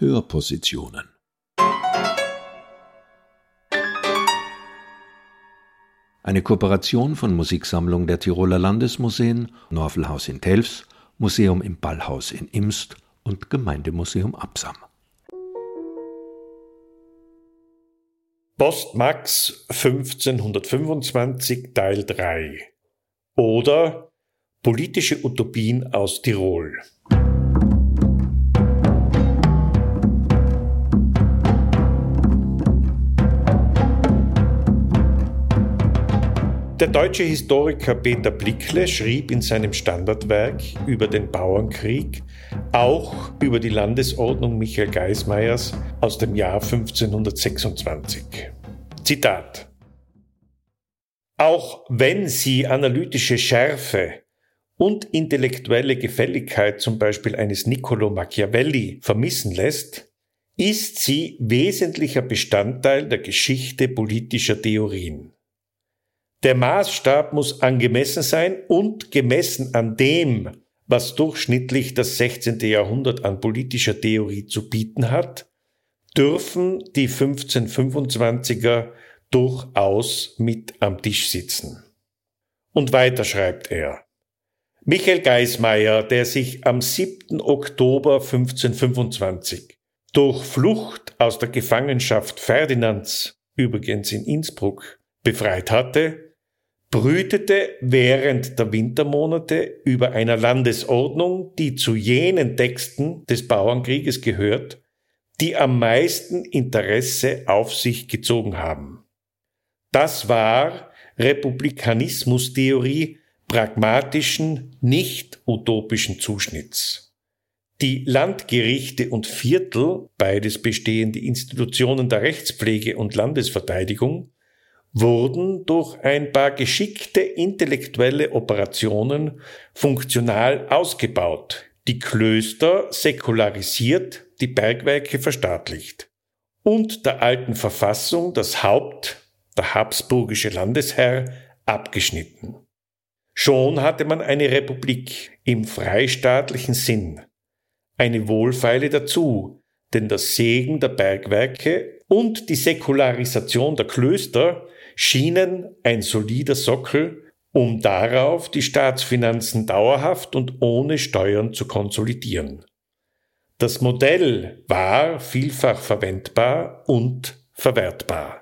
Hörpositionen. Eine Kooperation von Musiksammlung der Tiroler Landesmuseen, Norfelhaus in Telfs, Museum im Ballhaus in Imst und Gemeindemuseum Absam. Postmax 1525 Teil 3 oder Politische Utopien aus Tirol. Der deutsche Historiker Peter Blickle schrieb in seinem Standardwerk über den Bauernkrieg auch über die Landesordnung Michael Geismeyers aus dem Jahr 1526. Zitat Auch wenn sie analytische Schärfe und intellektuelle Gefälligkeit zum Beispiel eines Niccolo Machiavelli vermissen lässt, ist sie wesentlicher Bestandteil der Geschichte politischer Theorien. Der Maßstab muss angemessen sein und gemessen an dem, was durchschnittlich das 16. Jahrhundert an politischer Theorie zu bieten hat, dürfen die 1525er durchaus mit am Tisch sitzen. Und weiter schreibt er. Michael Geismeier, der sich am 7. Oktober 1525 durch Flucht aus der Gefangenschaft Ferdinands, übrigens in Innsbruck, befreit hatte, brütete während der Wintermonate über einer Landesordnung, die zu jenen Texten des Bauernkrieges gehört, die am meisten Interesse auf sich gezogen haben. Das war Republikanismustheorie pragmatischen, nicht utopischen Zuschnitts. Die Landgerichte und Viertel, beides bestehende Institutionen der Rechtspflege und Landesverteidigung, wurden durch ein paar geschickte intellektuelle Operationen funktional ausgebaut, die Klöster säkularisiert, die Bergwerke verstaatlicht. Und der alten Verfassung das Haupt, der habsburgische Landesherr, abgeschnitten. Schon hatte man eine Republik im freistaatlichen Sinn, eine wohlfeile dazu, denn das Segen der Bergwerke und die Säkularisation der Klöster schienen ein solider Sockel, um darauf die Staatsfinanzen dauerhaft und ohne Steuern zu konsolidieren. Das Modell war vielfach verwendbar und verwertbar.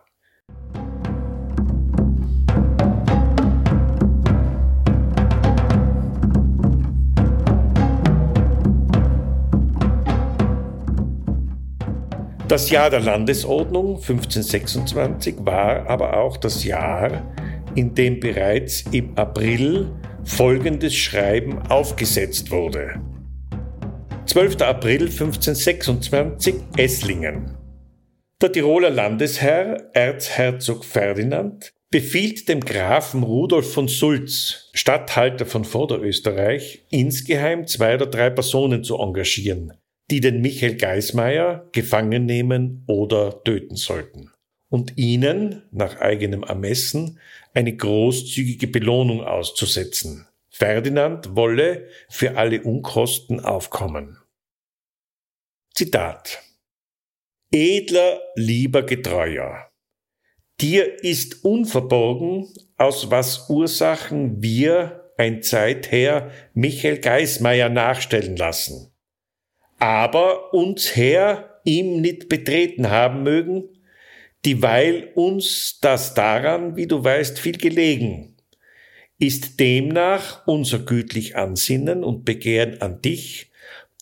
Das Jahr der Landesordnung 1526 war aber auch das Jahr, in dem bereits im April folgendes Schreiben aufgesetzt wurde. 12. April 1526 Esslingen. Der Tiroler Landesherr Erzherzog Ferdinand befiehlt dem Grafen Rudolf von Sulz, Statthalter von Vorderösterreich, insgeheim zwei oder drei Personen zu engagieren, die den Michael Geismeier gefangen nehmen oder töten sollten und ihnen nach eigenem Ermessen eine großzügige Belohnung auszusetzen. Ferdinand wolle für alle Unkosten aufkommen. Zitat Edler, lieber Getreuer, dir ist unverborgen, aus was Ursachen wir ein Zeither Michael Geismeier nachstellen lassen aber uns Herr ihm nicht betreten haben mögen, dieweil uns das daran, wie du weißt, viel gelegen, ist demnach unser gütlich Ansinnen und Begehren an dich,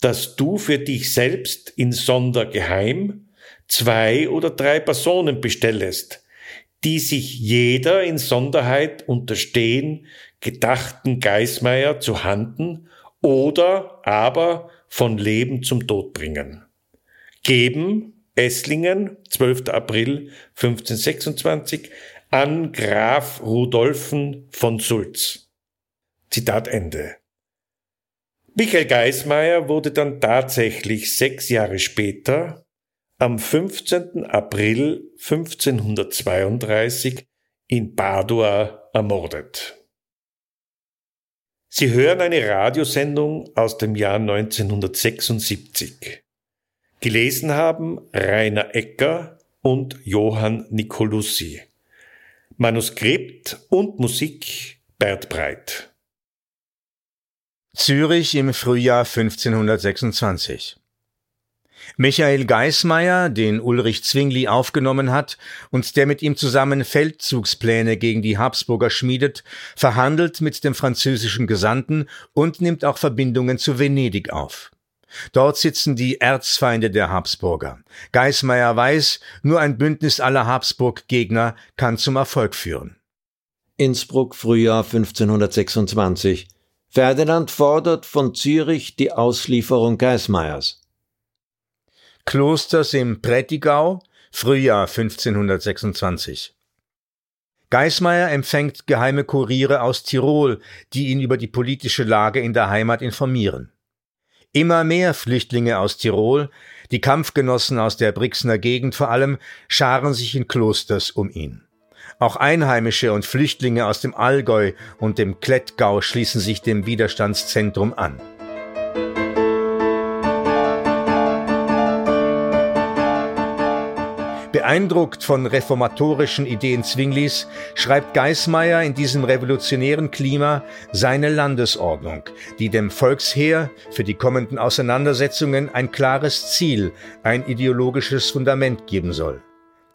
dass du für dich selbst in Sondergeheim zwei oder drei Personen bestellest, die sich jeder in Sonderheit unterstehen, gedachten Geismeier zu handen oder aber von Leben zum Tod bringen. Geben Esslingen, 12. April 1526, an Graf Rudolfen von Sulz. Zitat Ende. Michael Geismeier wurde dann tatsächlich sechs Jahre später, am 15. April 1532, in Padua ermordet. Sie hören eine Radiosendung aus dem Jahr 1976. Gelesen haben Rainer Ecker und Johann Nicolussi. Manuskript und Musik Bert Breit. Zürich im Frühjahr 1526. Michael Geismeier, den Ulrich Zwingli aufgenommen hat und der mit ihm zusammen Feldzugspläne gegen die Habsburger schmiedet, verhandelt mit dem französischen Gesandten und nimmt auch Verbindungen zu Venedig auf. Dort sitzen die Erzfeinde der Habsburger. Geismeier weiß, nur ein Bündnis aller Habsburg-Gegner kann zum Erfolg führen. Innsbruck, Frühjahr 1526. Ferdinand fordert von Zürich die Auslieferung Geismeiers. Klosters im Prättigau, Frühjahr 1526. Geismeier empfängt geheime Kuriere aus Tirol, die ihn über die politische Lage in der Heimat informieren. Immer mehr Flüchtlinge aus Tirol, die Kampfgenossen aus der Brixner Gegend vor allem, scharen sich in Klosters um ihn. Auch Einheimische und Flüchtlinge aus dem Allgäu und dem Klettgau schließen sich dem Widerstandszentrum an. Beeindruckt von reformatorischen Ideen Zwinglis schreibt Geismeier in diesem revolutionären Klima seine Landesordnung, die dem Volksheer für die kommenden Auseinandersetzungen ein klares Ziel, ein ideologisches Fundament geben soll.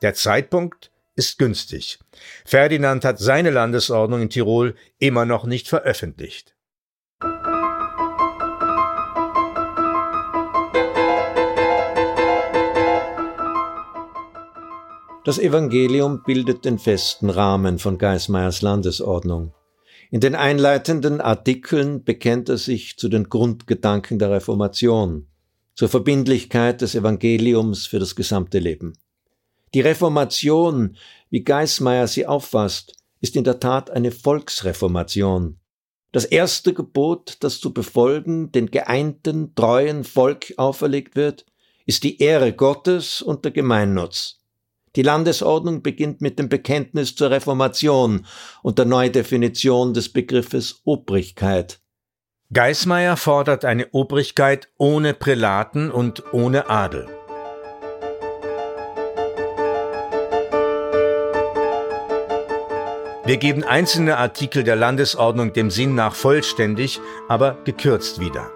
Der Zeitpunkt ist günstig. Ferdinand hat seine Landesordnung in Tirol immer noch nicht veröffentlicht. Das Evangelium bildet den festen Rahmen von Geismeyers Landesordnung. In den einleitenden Artikeln bekennt er sich zu den Grundgedanken der Reformation, zur Verbindlichkeit des Evangeliums für das gesamte Leben. Die Reformation, wie Geismeier sie auffasst, ist in der Tat eine Volksreformation. Das erste Gebot, das zu befolgen den geeinten, treuen Volk auferlegt wird, ist die Ehre Gottes und der Gemeinnutz. Die Landesordnung beginnt mit dem Bekenntnis zur Reformation und der Neudefinition des Begriffes Obrigkeit. Geismeier fordert eine Obrigkeit ohne Prälaten und ohne Adel. Wir geben einzelne Artikel der Landesordnung dem Sinn nach vollständig, aber gekürzt wieder.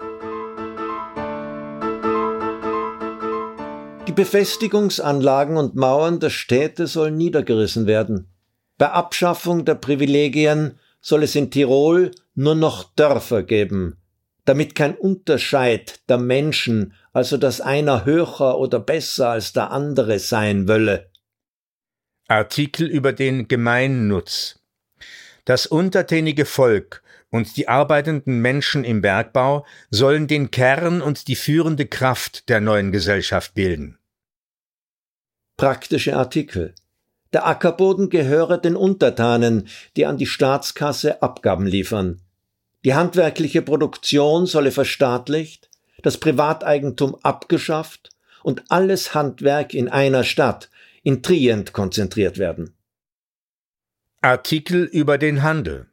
Befestigungsanlagen und Mauern der Städte sollen niedergerissen werden. Bei Abschaffung der Privilegien soll es in Tirol nur noch Dörfer geben, damit kein Unterscheid der Menschen, also dass einer höher oder besser als der andere sein wolle. Artikel über den Gemeinnutz. Das untertänige Volk und die arbeitenden Menschen im Bergbau sollen den Kern und die führende Kraft der neuen Gesellschaft bilden. Praktische Artikel. Der Ackerboden gehöre den Untertanen, die an die Staatskasse Abgaben liefern. Die handwerkliche Produktion solle verstaatlicht, das Privateigentum abgeschafft und alles Handwerk in einer Stadt, in Trient, konzentriert werden. Artikel über den Handel.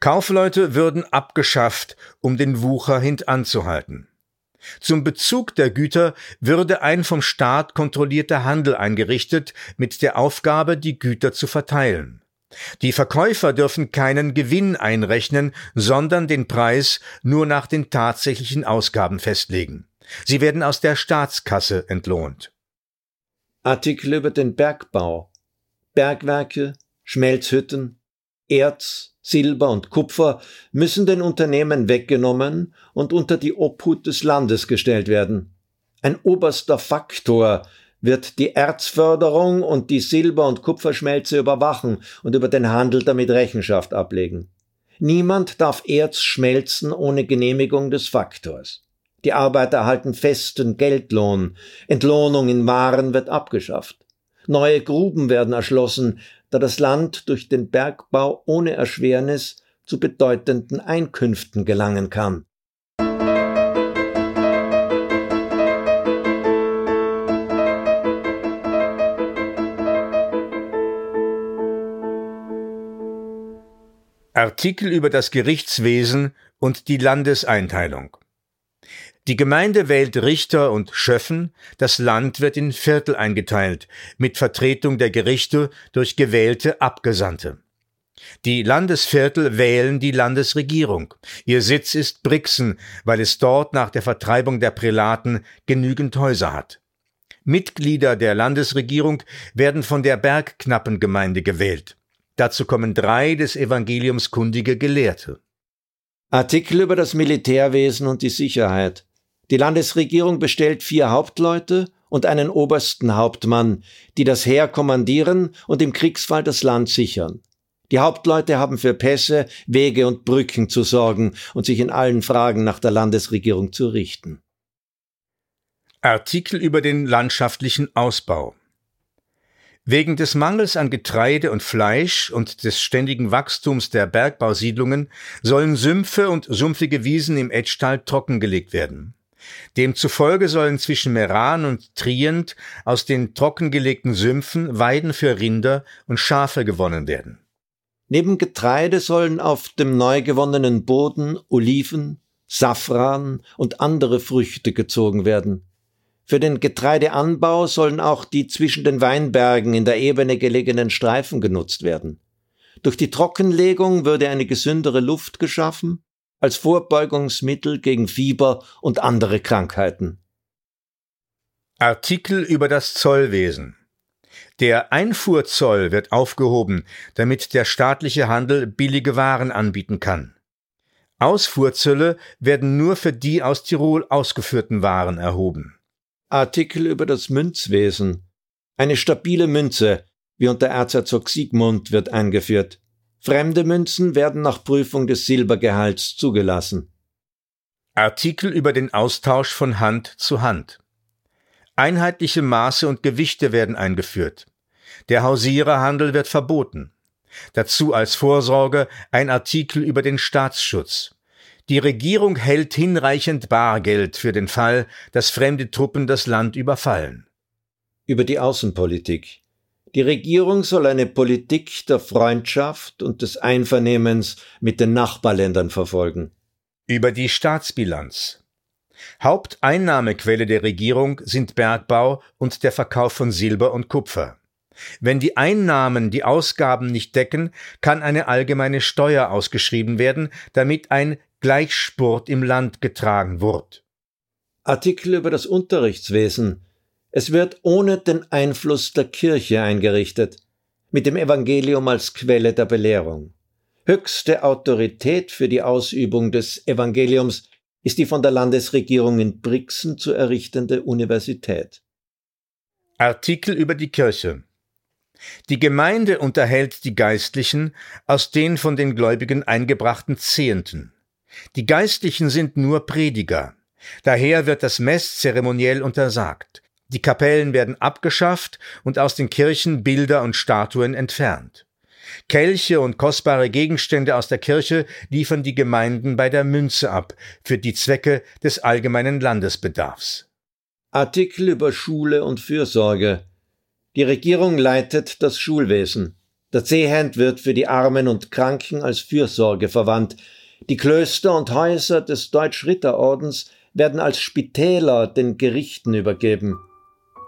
Kaufleute würden abgeschafft, um den Wucher hintanzuhalten. Zum Bezug der Güter würde ein vom Staat kontrollierter Handel eingerichtet, mit der Aufgabe, die Güter zu verteilen. Die Verkäufer dürfen keinen Gewinn einrechnen, sondern den Preis nur nach den tatsächlichen Ausgaben festlegen. Sie werden aus der Staatskasse entlohnt. Artikel über den Bergbau. Bergwerke, Schmelzhütten, Erz, Silber und Kupfer müssen den Unternehmen weggenommen und unter die Obhut des Landes gestellt werden. Ein oberster Faktor wird die Erzförderung und die Silber- und Kupferschmelze überwachen und über den Handel damit Rechenschaft ablegen. Niemand darf Erz schmelzen ohne Genehmigung des Faktors. Die Arbeiter erhalten festen Geldlohn, Entlohnung in Waren wird abgeschafft. Neue Gruben werden erschlossen, da das Land durch den Bergbau ohne Erschwernis zu bedeutenden Einkünften gelangen kann. Artikel über das Gerichtswesen und die Landeseinteilung. Die Gemeinde wählt Richter und Schöffen, das Land wird in Viertel eingeteilt, mit Vertretung der Gerichte durch gewählte Abgesandte. Die Landesviertel wählen die Landesregierung. Ihr Sitz ist Brixen, weil es dort nach der Vertreibung der Prälaten genügend Häuser hat. Mitglieder der Landesregierung werden von der Bergknappengemeinde gewählt. Dazu kommen drei des Evangeliums kundige Gelehrte. Artikel über das Militärwesen und die Sicherheit. Die Landesregierung bestellt vier Hauptleute und einen obersten Hauptmann, die das Heer kommandieren und im Kriegsfall das Land sichern. Die Hauptleute haben für Pässe, Wege und Brücken zu sorgen und sich in allen Fragen nach der Landesregierung zu richten. Artikel über den landschaftlichen Ausbau. Wegen des Mangels an Getreide und Fleisch und des ständigen Wachstums der Bergbausiedlungen sollen Sümpfe und sumpfige Wiesen im Etschtal trockengelegt werden. Demzufolge sollen zwischen Meran und Trient aus den trockengelegten Sümpfen Weiden für Rinder und Schafe gewonnen werden. Neben Getreide sollen auf dem neu gewonnenen Boden Oliven, Safran und andere Früchte gezogen werden. Für den Getreideanbau sollen auch die zwischen den Weinbergen in der Ebene gelegenen Streifen genutzt werden. Durch die Trockenlegung würde eine gesündere Luft geschaffen als Vorbeugungsmittel gegen Fieber und andere Krankheiten. Artikel über das Zollwesen der Einfuhrzoll wird aufgehoben, damit der staatliche Handel billige Waren anbieten kann. Ausfuhrzölle werden nur für die aus Tirol ausgeführten Waren erhoben. Artikel über das Münzwesen. Eine stabile Münze, wie unter Erzherzog Siegmund, wird eingeführt. Fremde Münzen werden nach Prüfung des Silbergehalts zugelassen. Artikel über den Austausch von Hand zu Hand. Einheitliche Maße und Gewichte werden eingeführt. Der Hausiererhandel wird verboten. Dazu als Vorsorge ein Artikel über den Staatsschutz. Die Regierung hält hinreichend Bargeld für den Fall, dass fremde Truppen das Land überfallen. Über die Außenpolitik. Die Regierung soll eine Politik der Freundschaft und des Einvernehmens mit den Nachbarländern verfolgen. Über die Staatsbilanz. Haupteinnahmequelle der Regierung sind Bergbau und der Verkauf von Silber und Kupfer. Wenn die Einnahmen die Ausgaben nicht decken, kann eine allgemeine Steuer ausgeschrieben werden, damit ein Gleichspurt im Land getragen wird. Artikel über das Unterrichtswesen. Es wird ohne den Einfluss der Kirche eingerichtet, mit dem Evangelium als Quelle der Belehrung. Höchste Autorität für die Ausübung des Evangeliums ist die von der Landesregierung in Brixen zu errichtende Universität. Artikel über die Kirche. Die Gemeinde unterhält die Geistlichen aus den von den Gläubigen eingebrachten Zehnten. Die Geistlichen sind nur Prediger. Daher wird das Mess zeremoniell untersagt. Die Kapellen werden abgeschafft und aus den Kirchen Bilder und Statuen entfernt. Kelche und kostbare Gegenstände aus der Kirche liefern die Gemeinden bei der Münze ab, für die Zwecke des allgemeinen Landesbedarfs. Artikel über Schule und Fürsorge die Regierung leitet das Schulwesen. Der Zehend wird für die Armen und Kranken als Fürsorge verwandt. Die Klöster und Häuser des Deutsch-Ritterordens werden als Spitäler den Gerichten übergeben.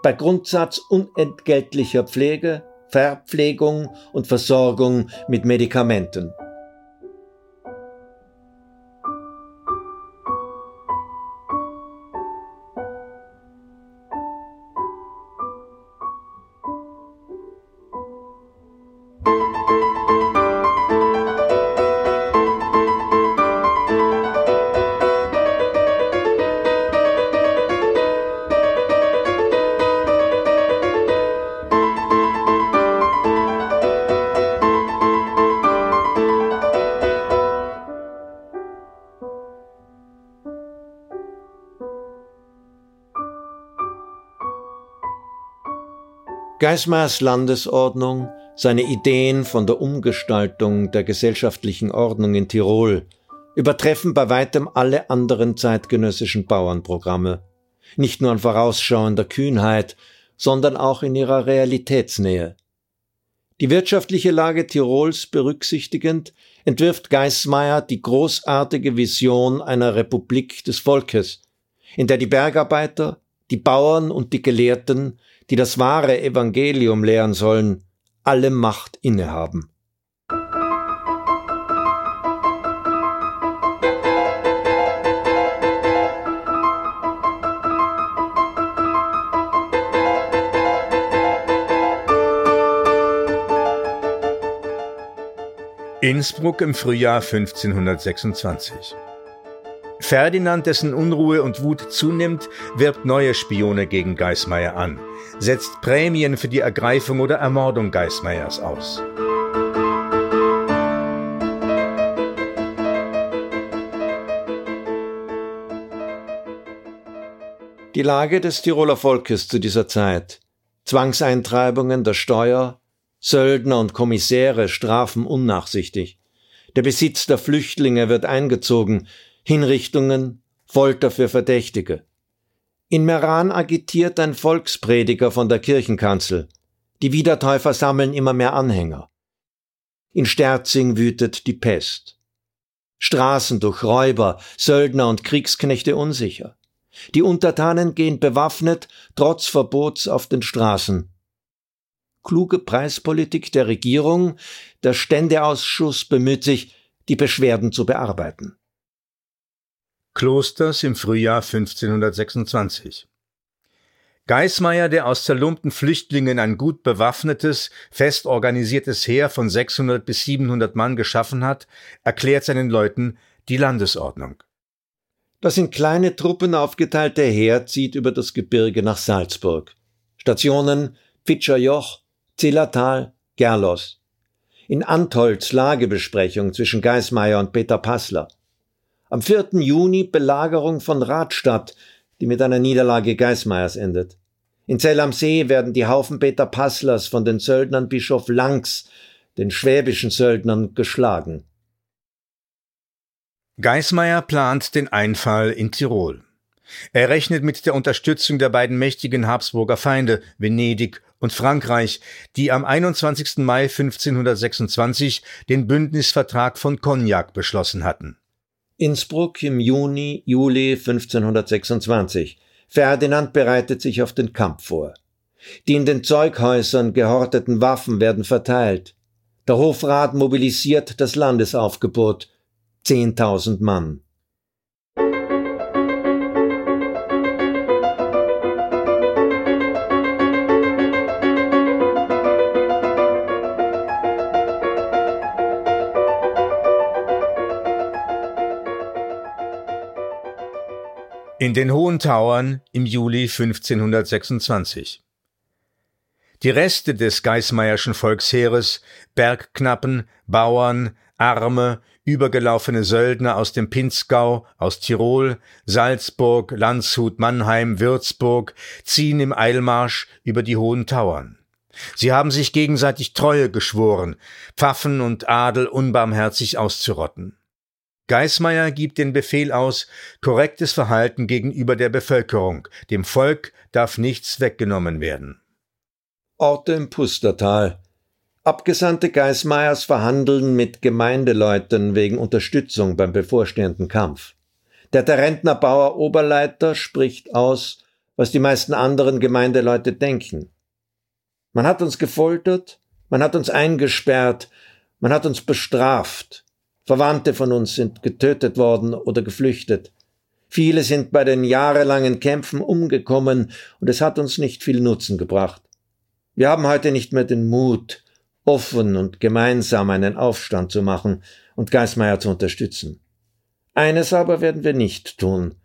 Bei Grundsatz unentgeltlicher Pflege, Verpflegung und Versorgung mit Medikamenten. Geismars Landesordnung, seine Ideen von der Umgestaltung der gesellschaftlichen Ordnung in Tirol übertreffen bei weitem alle anderen zeitgenössischen Bauernprogramme, nicht nur an vorausschauender Kühnheit, sondern auch in ihrer Realitätsnähe. Die wirtschaftliche Lage Tirols berücksichtigend, entwirft Geismeier die großartige Vision einer Republik des Volkes, in der die Bergarbeiter, die Bauern und die Gelehrten, die das wahre Evangelium lehren sollen, alle Macht innehaben. Innsbruck im Frühjahr 1526. Ferdinand, dessen Unruhe und Wut zunimmt, wirbt neue Spione gegen Geismeier an, setzt Prämien für die Ergreifung oder Ermordung Geismeiers aus. Die Lage des Tiroler Volkes zu dieser Zeit, Zwangseintreibungen der Steuer, Söldner und Kommissäre strafen unnachsichtig. Der Besitz der Flüchtlinge wird eingezogen, Hinrichtungen, Folter für Verdächtige. In Meran agitiert ein Volksprediger von der Kirchenkanzel. Die Wiedertäufer sammeln immer mehr Anhänger. In Sterzing wütet die Pest. Straßen durch Räuber, Söldner und Kriegsknechte unsicher. Die Untertanen gehen bewaffnet, trotz Verbots auf den Straßen kluge Preispolitik der Regierung, der Ständeausschuss bemüht sich, die Beschwerden zu bearbeiten. Klosters im Frühjahr 1526. Geismeier, der aus zerlumpten Flüchtlingen ein gut bewaffnetes, fest organisiertes Heer von 600 bis 700 Mann geschaffen hat, erklärt seinen Leuten die Landesordnung. Das in kleine Truppen aufgeteilte Heer zieht über das Gebirge nach Salzburg. Stationen Pitscher Joch, Zillertal, Gerlos. In Antolz Lagebesprechung zwischen Geismeier und Peter Passler. Am 4. Juni Belagerung von Radstadt, die mit einer Niederlage Geismeiers endet. In Zell am See werden die Haufen Peter Passlers von den Söldnern Bischof Langs, den schwäbischen Söldnern, geschlagen. Geismeier plant den Einfall in Tirol. Er rechnet mit der Unterstützung der beiden mächtigen Habsburger Feinde Venedig und Frankreich, die am 21. Mai 1526 den Bündnisvertrag von Cognac beschlossen hatten. Innsbruck im Juni, Juli 1526. Ferdinand bereitet sich auf den Kampf vor. Die in den Zeughäusern gehorteten Waffen werden verteilt. Der Hofrat mobilisiert das Landesaufgebot. Zehntausend Mann. In den Hohen Tauern im Juli 1526. Die Reste des Geismayerschen Volksheeres, Bergknappen, Bauern, Arme, übergelaufene Söldner aus dem Pinzgau, aus Tirol, Salzburg, Landshut, Mannheim, Würzburg, ziehen im Eilmarsch über die Hohen Tauern. Sie haben sich gegenseitig Treue geschworen, Pfaffen und Adel unbarmherzig auszurotten. Geismeier gibt den Befehl aus, korrektes Verhalten gegenüber der Bevölkerung, dem Volk darf nichts weggenommen werden. Orte im Pustertal. Abgesandte Geismeiers verhandeln mit Gemeindeleuten wegen Unterstützung beim bevorstehenden Kampf. Der Terentner Bauer Oberleiter spricht aus, was die meisten anderen Gemeindeleute denken. Man hat uns gefoltert, man hat uns eingesperrt, man hat uns bestraft, Verwandte von uns sind getötet worden oder geflüchtet. Viele sind bei den jahrelangen Kämpfen umgekommen und es hat uns nicht viel Nutzen gebracht. Wir haben heute nicht mehr den Mut, offen und gemeinsam einen Aufstand zu machen und Geismeier zu unterstützen. Eines aber werden wir nicht tun,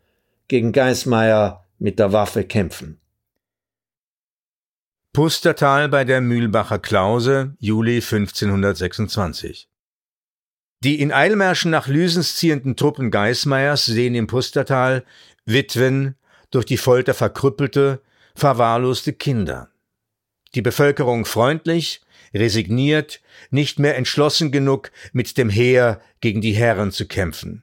gegen Geismeier mit der Waffe kämpfen. Pustertal bei der Mühlbacher Klause, Juli 1526. Die in Eilmärschen nach Lüsens ziehenden Truppen Geismeiers sehen im Pustertal Witwen, durch die Folter verkrüppelte, verwahrloste Kinder. Die Bevölkerung freundlich, resigniert, nicht mehr entschlossen genug, mit dem Heer gegen die Herren zu kämpfen.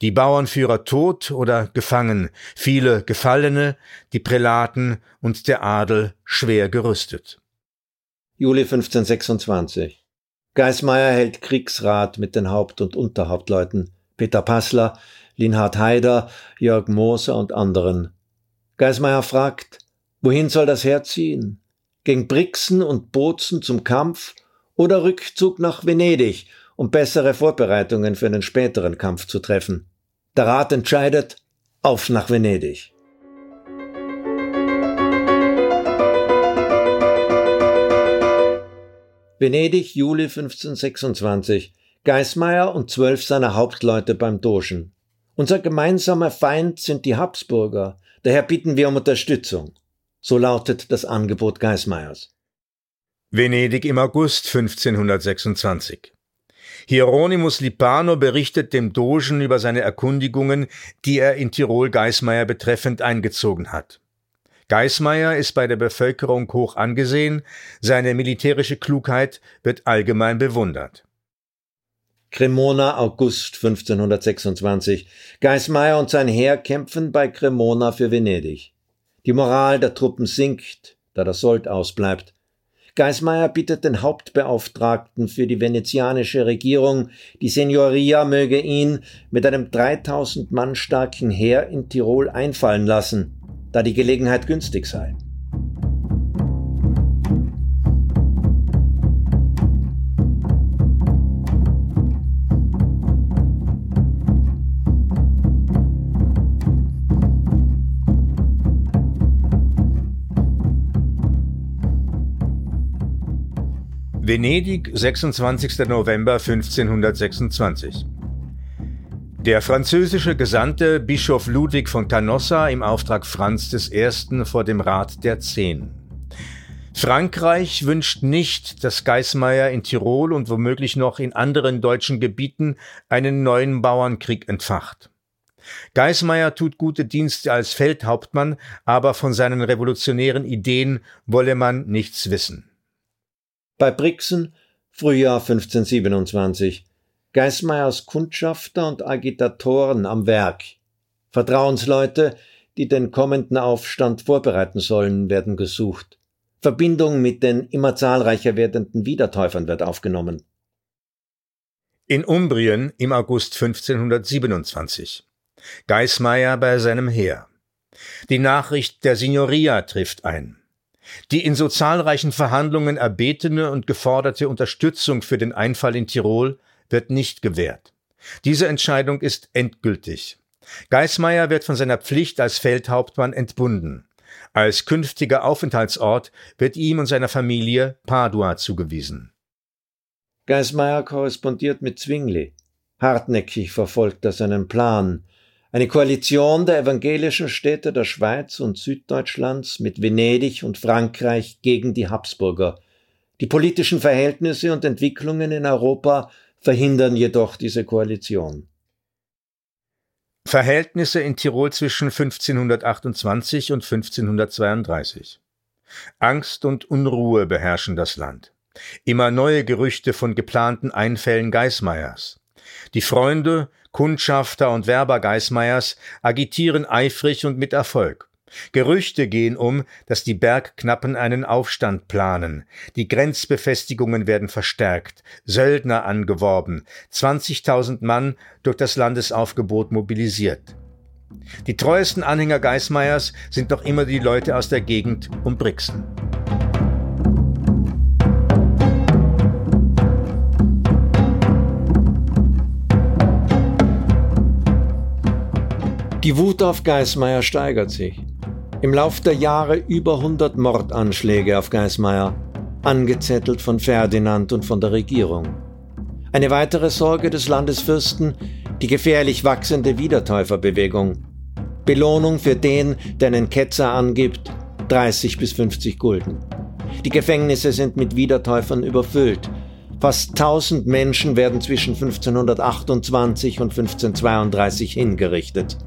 Die Bauernführer tot oder gefangen, viele Gefallene, die Prälaten und der Adel schwer gerüstet. Juli 1526 Geismeier hält Kriegsrat mit den Haupt- und Unterhauptleuten. Peter Passler Linhard Haider, Jörg Moser und anderen. Geismeier fragt, wohin soll das Heer ziehen? Gegen Brixen und Bozen zum Kampf oder Rückzug nach Venedig, um bessere Vorbereitungen für einen späteren Kampf zu treffen? Der Rat entscheidet, auf nach Venedig. Venedig, Juli 1526. Geismeier und zwölf seiner Hauptleute beim Dogen. Unser gemeinsamer Feind sind die Habsburger, daher bitten wir um Unterstützung. So lautet das Angebot Geismeiers. Venedig im August 1526. Hieronymus Lipano berichtet dem Dogen über seine Erkundigungen, die er in Tirol Geismeier betreffend eingezogen hat. Geismeier ist bei der Bevölkerung hoch angesehen, seine militärische Klugheit wird allgemein bewundert. Cremona, August 1526. Geismeier und sein Heer kämpfen bei Cremona für Venedig. Die Moral der Truppen sinkt, da der Sold ausbleibt. Geismeier bittet den Hauptbeauftragten für die venezianische Regierung, die Signoria möge ihn mit einem 3000 Mann starken Heer in Tirol einfallen lassen, da die Gelegenheit günstig sei. Venedig, 26. November 1526. Der französische Gesandte Bischof Ludwig von Canossa im Auftrag Franz I. vor dem Rat der Zehn. Frankreich wünscht nicht, dass Geismeier in Tirol und womöglich noch in anderen deutschen Gebieten einen neuen Bauernkrieg entfacht. Geismeier tut gute Dienste als Feldhauptmann, aber von seinen revolutionären Ideen wolle man nichts wissen. Bei Brixen, Frühjahr 1527. Geismeyers Kundschafter und Agitatoren am Werk. Vertrauensleute, die den kommenden Aufstand vorbereiten sollen, werden gesucht. Verbindung mit den immer zahlreicher werdenden Wiedertäufern wird aufgenommen. In Umbrien im August 1527. Geismeier bei seinem Heer. Die Nachricht der Signoria trifft ein. Die in so zahlreichen Verhandlungen erbetene und geforderte Unterstützung für den Einfall in Tirol wird nicht gewährt. Diese Entscheidung ist endgültig. Geismeier wird von seiner Pflicht als Feldhauptmann entbunden. Als künftiger Aufenthaltsort wird ihm und seiner Familie Padua zugewiesen. Geismeier korrespondiert mit Zwingli. Hartnäckig verfolgt er seinen Plan, eine Koalition der evangelischen Städte der Schweiz und Süddeutschlands mit Venedig und Frankreich gegen die Habsburger. Die politischen Verhältnisse und Entwicklungen in Europa verhindern jedoch diese Koalition. Verhältnisse in Tirol zwischen 1528 und 1532. Angst und Unruhe beherrschen das Land. Immer neue Gerüchte von geplanten Einfällen Geismeiers. Die Freunde, Kundschafter und Werber Geismeiers agitieren eifrig und mit Erfolg. Gerüchte gehen um, dass die Bergknappen einen Aufstand planen. Die Grenzbefestigungen werden verstärkt, Söldner angeworben, 20.000 Mann durch das Landesaufgebot mobilisiert. Die treuesten Anhänger Geismeiers sind noch immer die Leute aus der Gegend um Brixen. Die Wut auf Geismeier steigert sich. Im Lauf der Jahre über 100 Mordanschläge auf Geismeier, angezettelt von Ferdinand und von der Regierung. Eine weitere Sorge des Landesfürsten, die gefährlich wachsende Wiedertäuferbewegung. Belohnung für den, der einen Ketzer angibt, 30 bis 50 Gulden. Die Gefängnisse sind mit Wiedertäufern überfüllt. Fast 1000 Menschen werden zwischen 1528 und 1532 hingerichtet.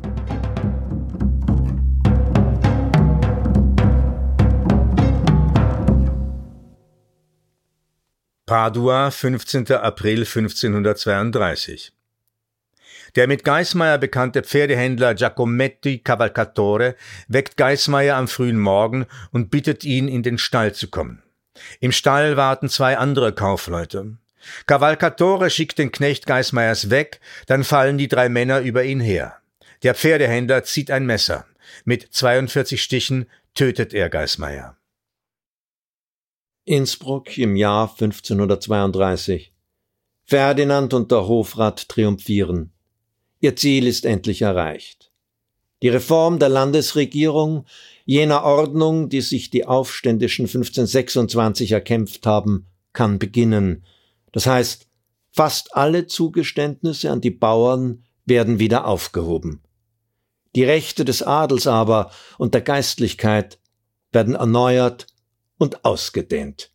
Padua, 15. April 1532. Der mit Geismeier bekannte Pferdehändler Giacometti Cavalcatore weckt Geismeier am frühen Morgen und bittet ihn, in den Stall zu kommen. Im Stall warten zwei andere Kaufleute. Cavalcatore schickt den Knecht Geismeyers weg, dann fallen die drei Männer über ihn her. Der Pferdehändler zieht ein Messer. Mit 42 Stichen tötet er Geismeyer. Innsbruck im Jahr 1532. Ferdinand und der Hofrat triumphieren. Ihr Ziel ist endlich erreicht. Die Reform der Landesregierung, jener Ordnung, die sich die Aufständischen 1526 erkämpft haben, kann beginnen. Das heißt, fast alle Zugeständnisse an die Bauern werden wieder aufgehoben. Die Rechte des Adels aber und der Geistlichkeit werden erneuert und ausgedehnt.